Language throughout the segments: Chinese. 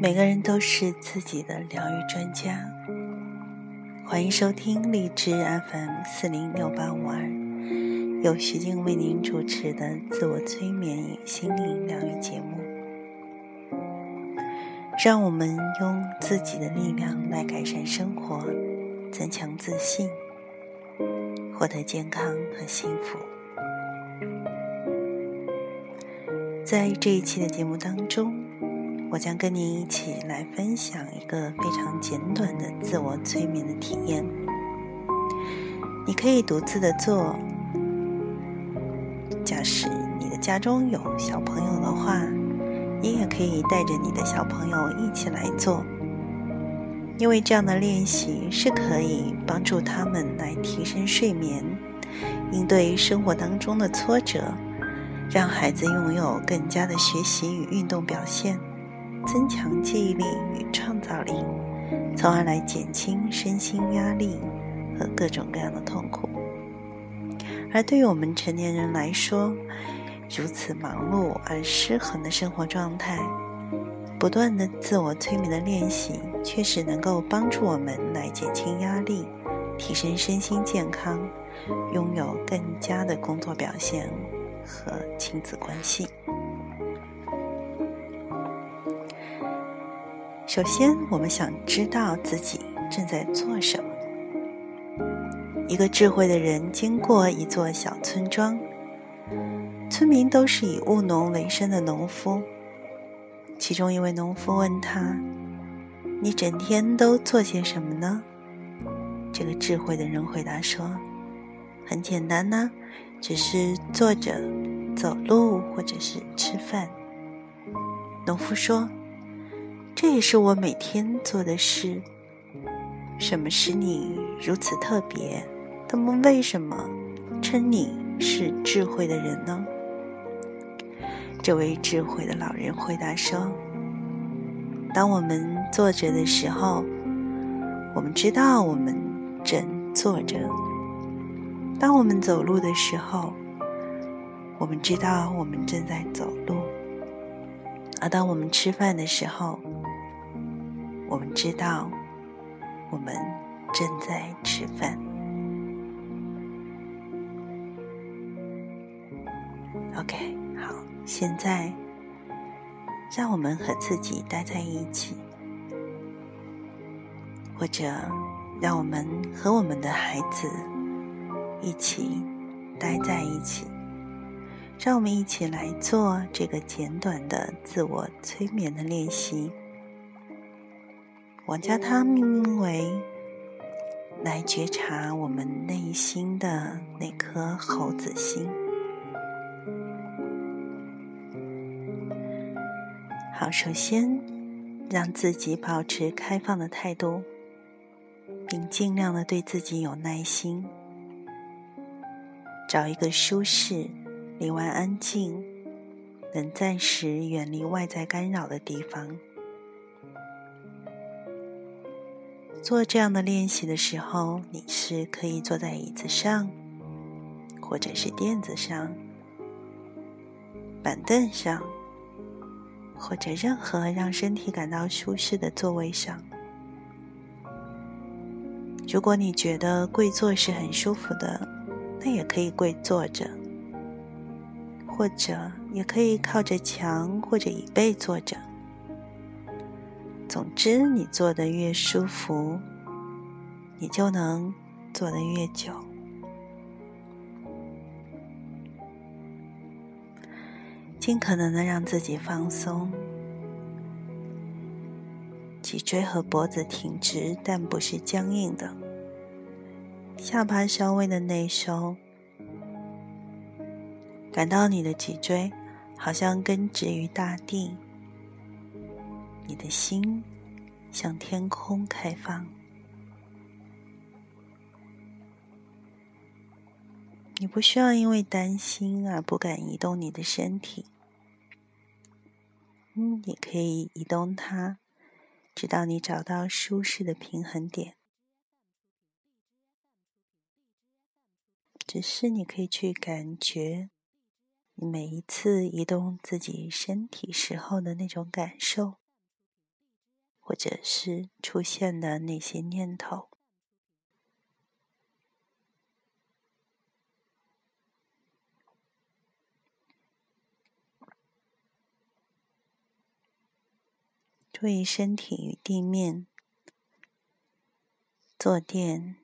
每个人都是自己的疗愈专家。欢迎收听荔枝 FM 四零六八五二，由徐静为您主持的自我催眠与心灵疗愈节目。让我们用自己的力量来改善生活，增强自信，获得健康和幸福。在这一期的节目当中。我将跟您一起来分享一个非常简短的自我催眠的体验。你可以独自的做。假使你的家中有小朋友的话，你也可以带着你的小朋友一起来做，因为这样的练习是可以帮助他们来提升睡眠，应对生活当中的挫折，让孩子拥有更加的学习与运动表现。增强记忆力与创造力，从而来减轻身心压力和各种各样的痛苦。而对于我们成年人来说，如此忙碌而失衡的生活状态，不断的自我催眠的练习，确实能够帮助我们来减轻压力，提升身心健康，拥有更佳的工作表现和亲子关系。首先，我们想知道自己正在做什么。一个智慧的人经过一座小村庄，村民都是以务农为生的农夫。其中一位农夫问他：“你整天都做些什么呢？”这个智慧的人回答说：“很简单呐，只是坐着、走路或者是吃饭。”农夫说。这也是我每天做的事。什么使你如此特别？他们为什么称你是智慧的人呢？这位智慧的老人回答说：“当我们坐着的时候，我们知道我们正坐着；当我们走路的时候，我们知道我们正在走路；而当我们吃饭的时候，”我们知道，我们正在吃饭。OK，好，现在让我们和自己待在一起，或者让我们和我们的孩子一起待在一起，让我们一起来做这个简短的自我催眠的练习。我将它命名为“来觉察我们内心的那颗猴子心”。好，首先让自己保持开放的态度，并尽量的对自己有耐心。找一个舒适、里外安静、能暂时远离外在干扰的地方。做这样的练习的时候，你是可以坐在椅子上，或者是垫子上、板凳上，或者任何让身体感到舒适的座位上。如果你觉得跪坐是很舒服的，那也可以跪坐着，或者也可以靠着墙或者椅背坐着。总之，你坐的越舒服，你就能坐的越久。尽可能的让自己放松，脊椎和脖子挺直，但不是僵硬的。下巴稍微的内收，感到你的脊椎好像根植于大地。你的心向天空开放，你不需要因为担心而不敢移动你的身体。嗯，你可以移动它，直到你找到舒适的平衡点。只是你可以去感觉每一次移动自己身体时候的那种感受，或者是出现的那些念头。注意身体与地面、坐垫、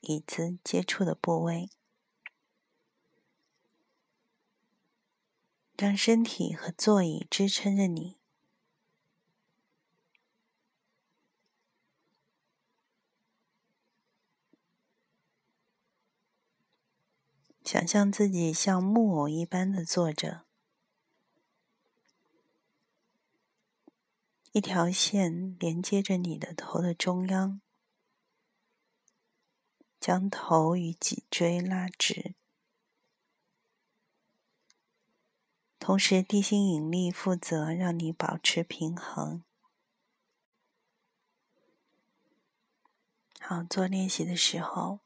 椅子接触的部位，让身体和座椅支撑着你。想象自己像木偶一般的坐着。一条线连接着你的头的中央，将头与脊椎拉直，同时地心引力负责让你保持平衡。好，做练习的时候，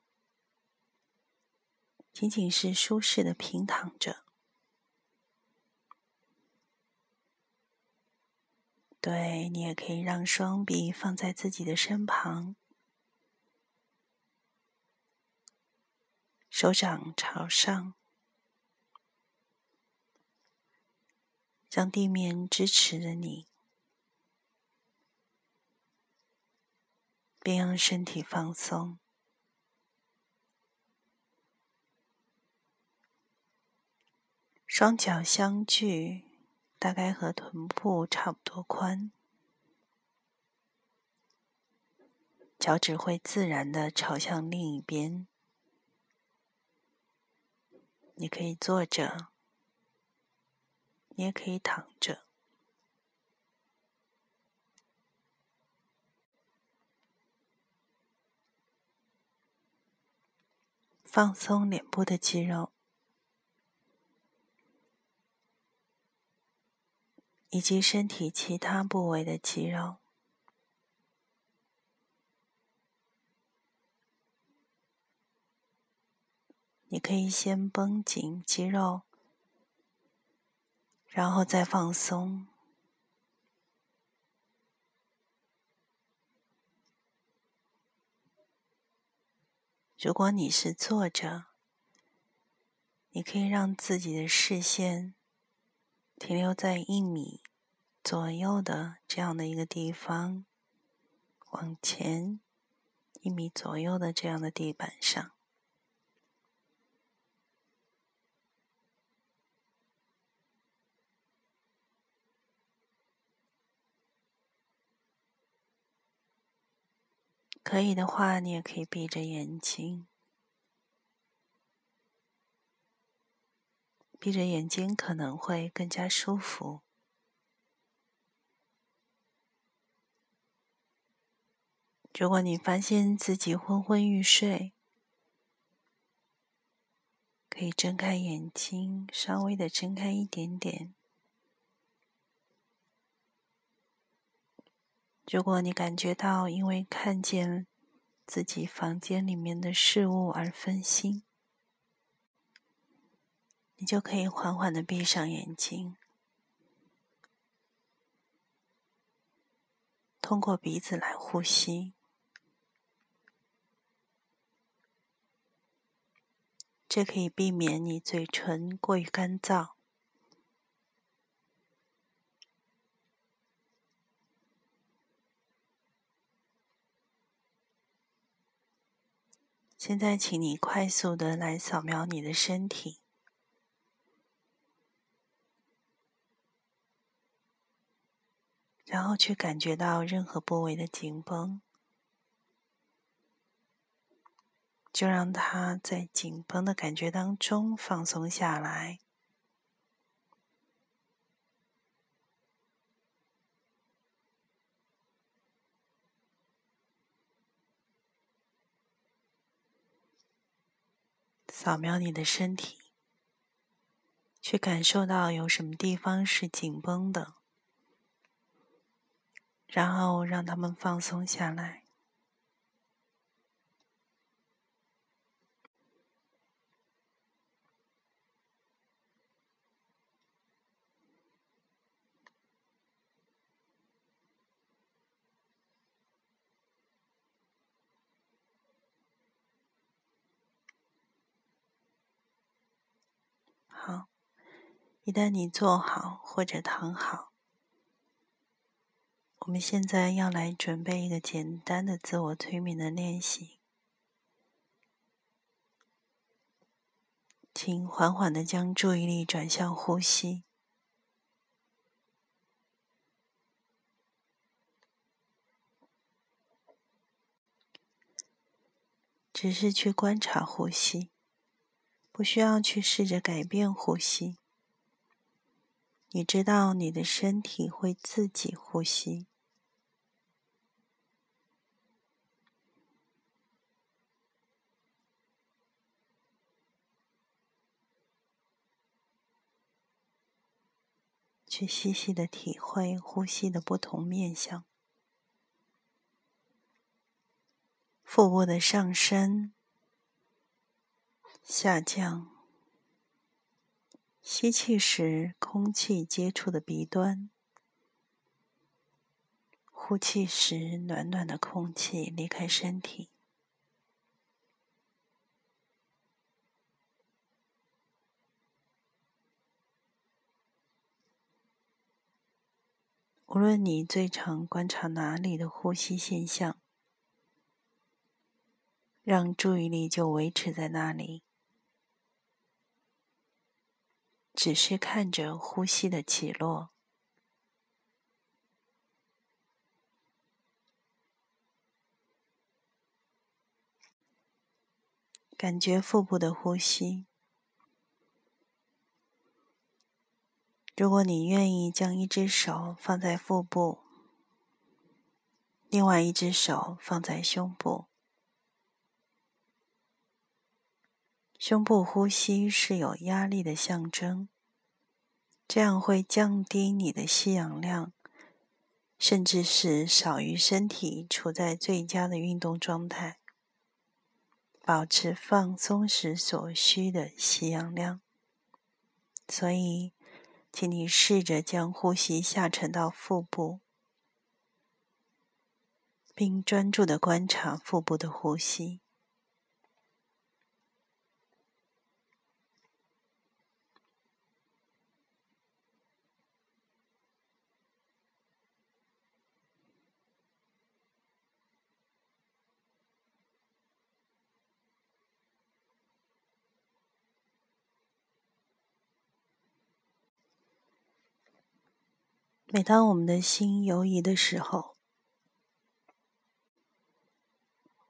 仅仅是舒适的平躺着。对你也可以让双臂放在自己的身旁，手掌朝上，让地面支持着你，并让身体放松，双脚相距。大概和臀部差不多宽，脚趾会自然的朝向另一边。你可以坐着，你也可以躺着，放松脸部的肌肉。以及身体其他部位的肌肉，你可以先绷紧肌肉，然后再放松。如果你是坐着，你可以让自己的视线。停留在一米左右的这样的一个地方，往前一米左右的这样的地板上，可以的话，你也可以闭着眼睛。闭着眼睛可能会更加舒服。如果你发现自己昏昏欲睡，可以睁开眼睛，稍微的睁开一点点。如果你感觉到因为看见自己房间里面的事物而分心，你就可以缓缓的闭上眼睛，通过鼻子来呼吸，这可以避免你嘴唇过于干燥。现在，请你快速的来扫描你的身体。然后去感觉到任何部位的紧绷，就让它在紧绷的感觉当中放松下来。扫描你的身体，去感受到有什么地方是紧绷的。然后让他们放松下来。一旦你坐好或者躺好，我们现在要来准备一个简单的自我催眠的练习。请缓缓的将注意力转向呼吸，只是去观察呼吸，不需要去试着改变呼吸。你知道，你的身体会自己呼吸。去细细的体会呼吸的不同面相，腹部的上升、下降，吸气时空气接触的鼻端，呼气时暖暖的空气离开身体。无论你最常观察哪里的呼吸现象，让注意力就维持在那里，只是看着呼吸的起落，感觉腹部的呼吸。如果你愿意将一只手放在腹部，另外一只手放在胸部，胸部呼吸是有压力的象征，这样会降低你的吸氧量，甚至是少于身体处在最佳的运动状态，保持放松时所需的吸氧量，所以。请你试着将呼吸下沉到腹部，并专注的观察腹部的呼吸。每当我们的心游移的时候，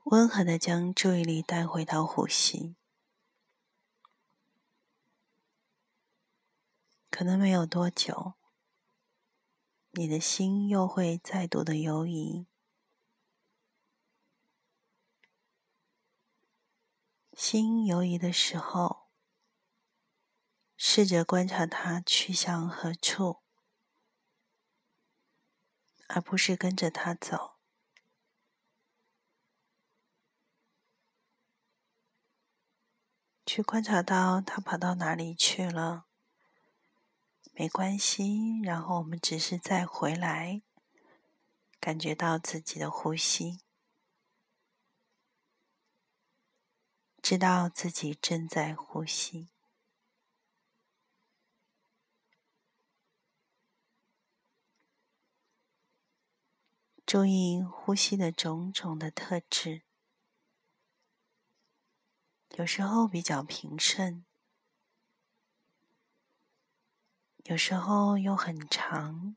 温和的将注意力带回到呼吸。可能没有多久，你的心又会再度的游移。心游移的时候，试着观察它去向何处。而不是跟着他走，去观察到他跑到哪里去了，没关系。然后我们只是再回来，感觉到自己的呼吸，知道自己正在呼吸。注意呼吸的种种的特质，有时候比较平顺，有时候又很长，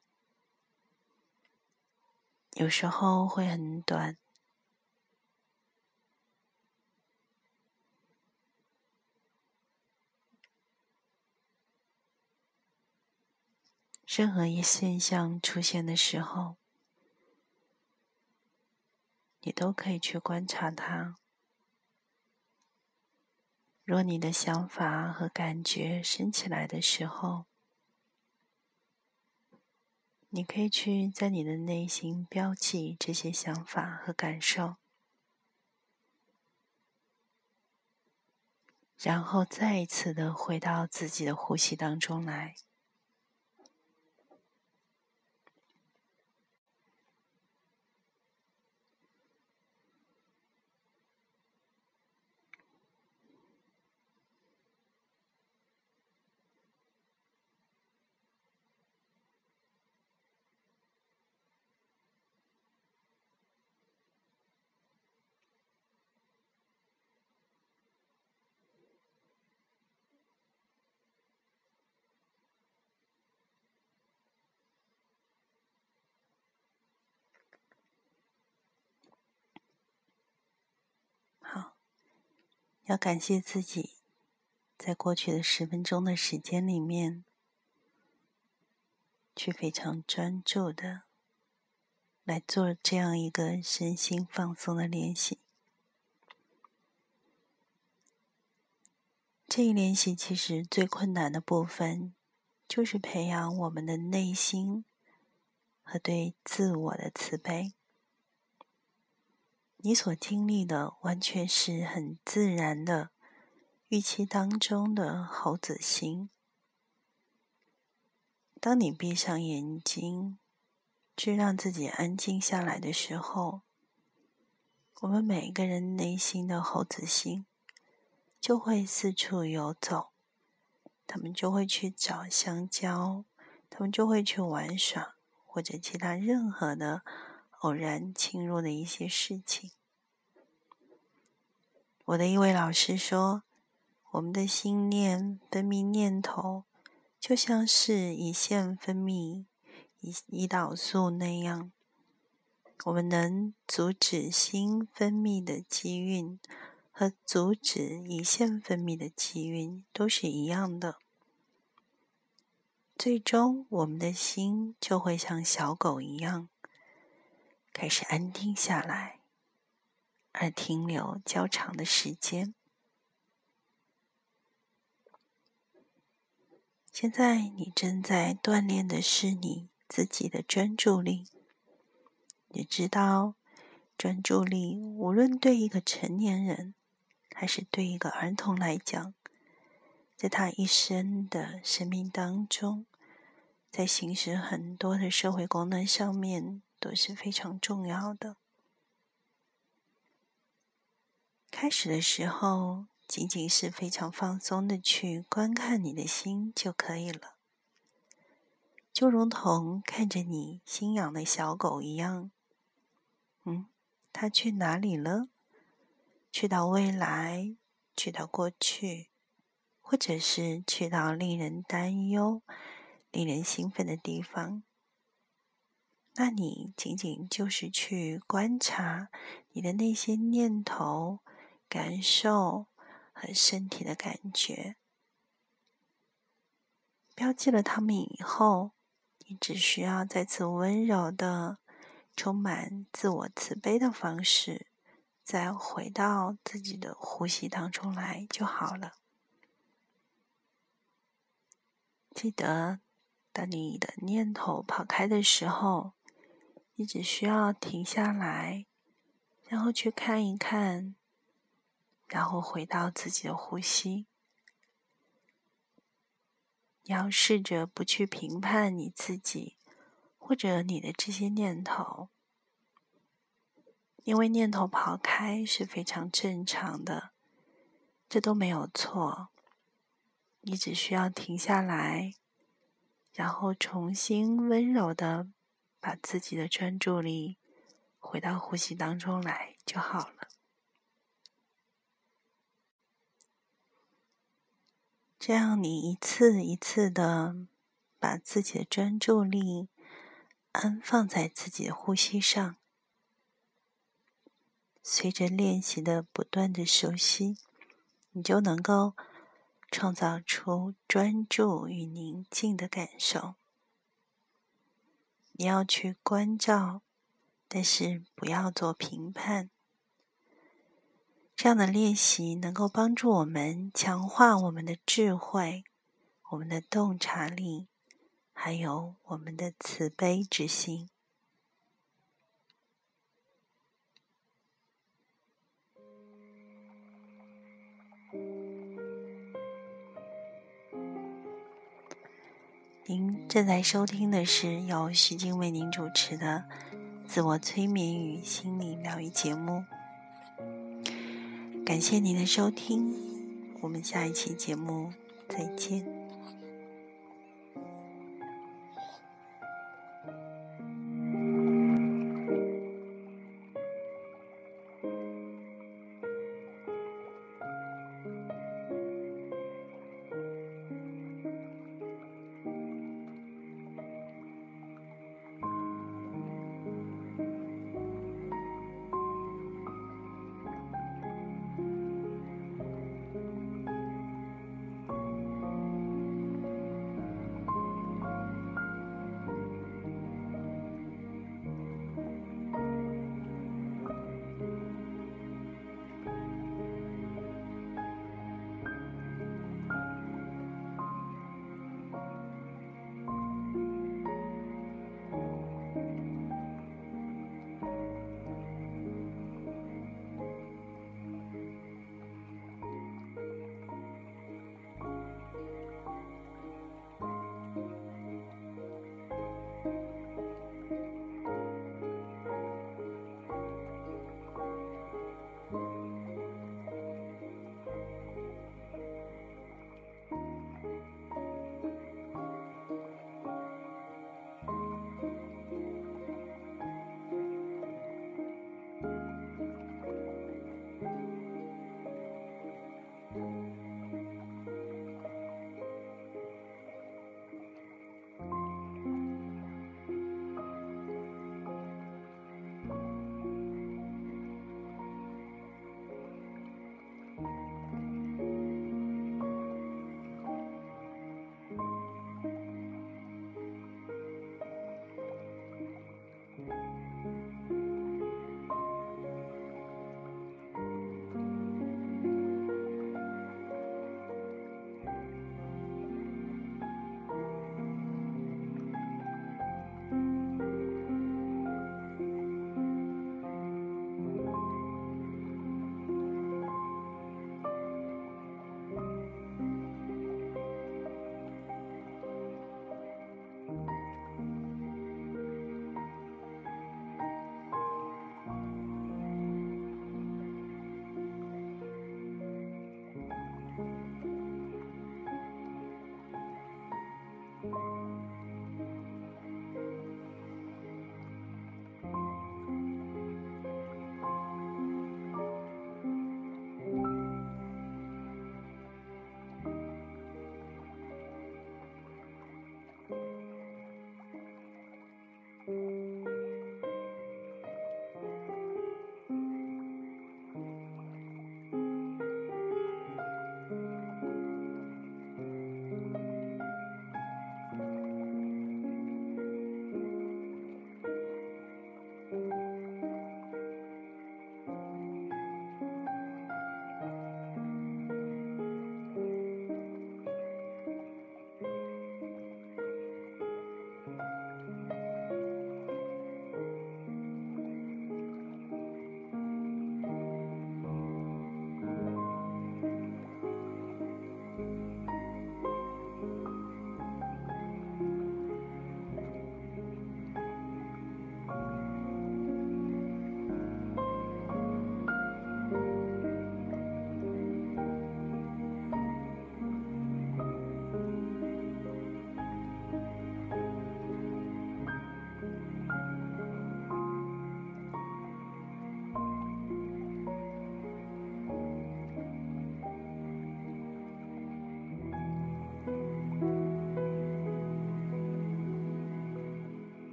有时候会很短。任何一现象出现的时候。你都可以去观察它。若你的想法和感觉升起来的时候，你可以去在你的内心标记这些想法和感受，然后再一次的回到自己的呼吸当中来。要感谢自己，在过去的十分钟的时间里面，去非常专注的来做这样一个身心放松的练习。这一练习其实最困难的部分，就是培养我们的内心和对自我的慈悲。你所经历的完全是很自然的预期当中的猴子心。当你闭上眼睛，去让自己安静下来的时候，我们每个人内心的猴子心就会四处游走，他们就会去找香蕉，他们就会去玩耍，或者其他任何的。偶然侵入的一些事情。我的一位老师说：“我们的心念分泌念头，就像是胰腺分泌胰胰岛素那样。我们能阻止心分泌的机运，和阻止胰腺分泌的机运都是一样的。最终，我们的心就会像小狗一样。”开始安定下来，而停留较长的时间。现在你正在锻炼的是你自己的专注力。你知道，专注力无论对一个成年人，还是对一个儿童来讲，在他一生的生命当中，在行使很多的社会功能上面。都是非常重要的。开始的时候，仅仅是非常放松的去观看你的心就可以了，就如同看着你心养的小狗一样。嗯，它去哪里了？去到未来，去到过去，或者是去到令人担忧、令人兴奋的地方。那你仅仅就是去观察你的那些念头、感受和身体的感觉，标记了它们以后，你只需要再次温柔的、充满自我慈悲的方式，再回到自己的呼吸当中来就好了。记得，当你的念头跑开的时候。你只需要停下来，然后去看一看，然后回到自己的呼吸。你要试着不去评判你自己或者你的这些念头，因为念头跑开是非常正常的，这都没有错。你只需要停下来，然后重新温柔的。把自己的专注力回到呼吸当中来就好了。这样，你一次一次的把自己的专注力安放在自己的呼吸上，随着练习的不断的熟悉，你就能够创造出专注与宁静的感受。你要去关照，但是不要做评判。这样的练习能够帮助我们强化我们的智慧、我们的洞察力，还有我们的慈悲之心。您正在收听的是由徐静为您主持的自我催眠与心理疗愈节目。感谢您的收听，我们下一期节目再见。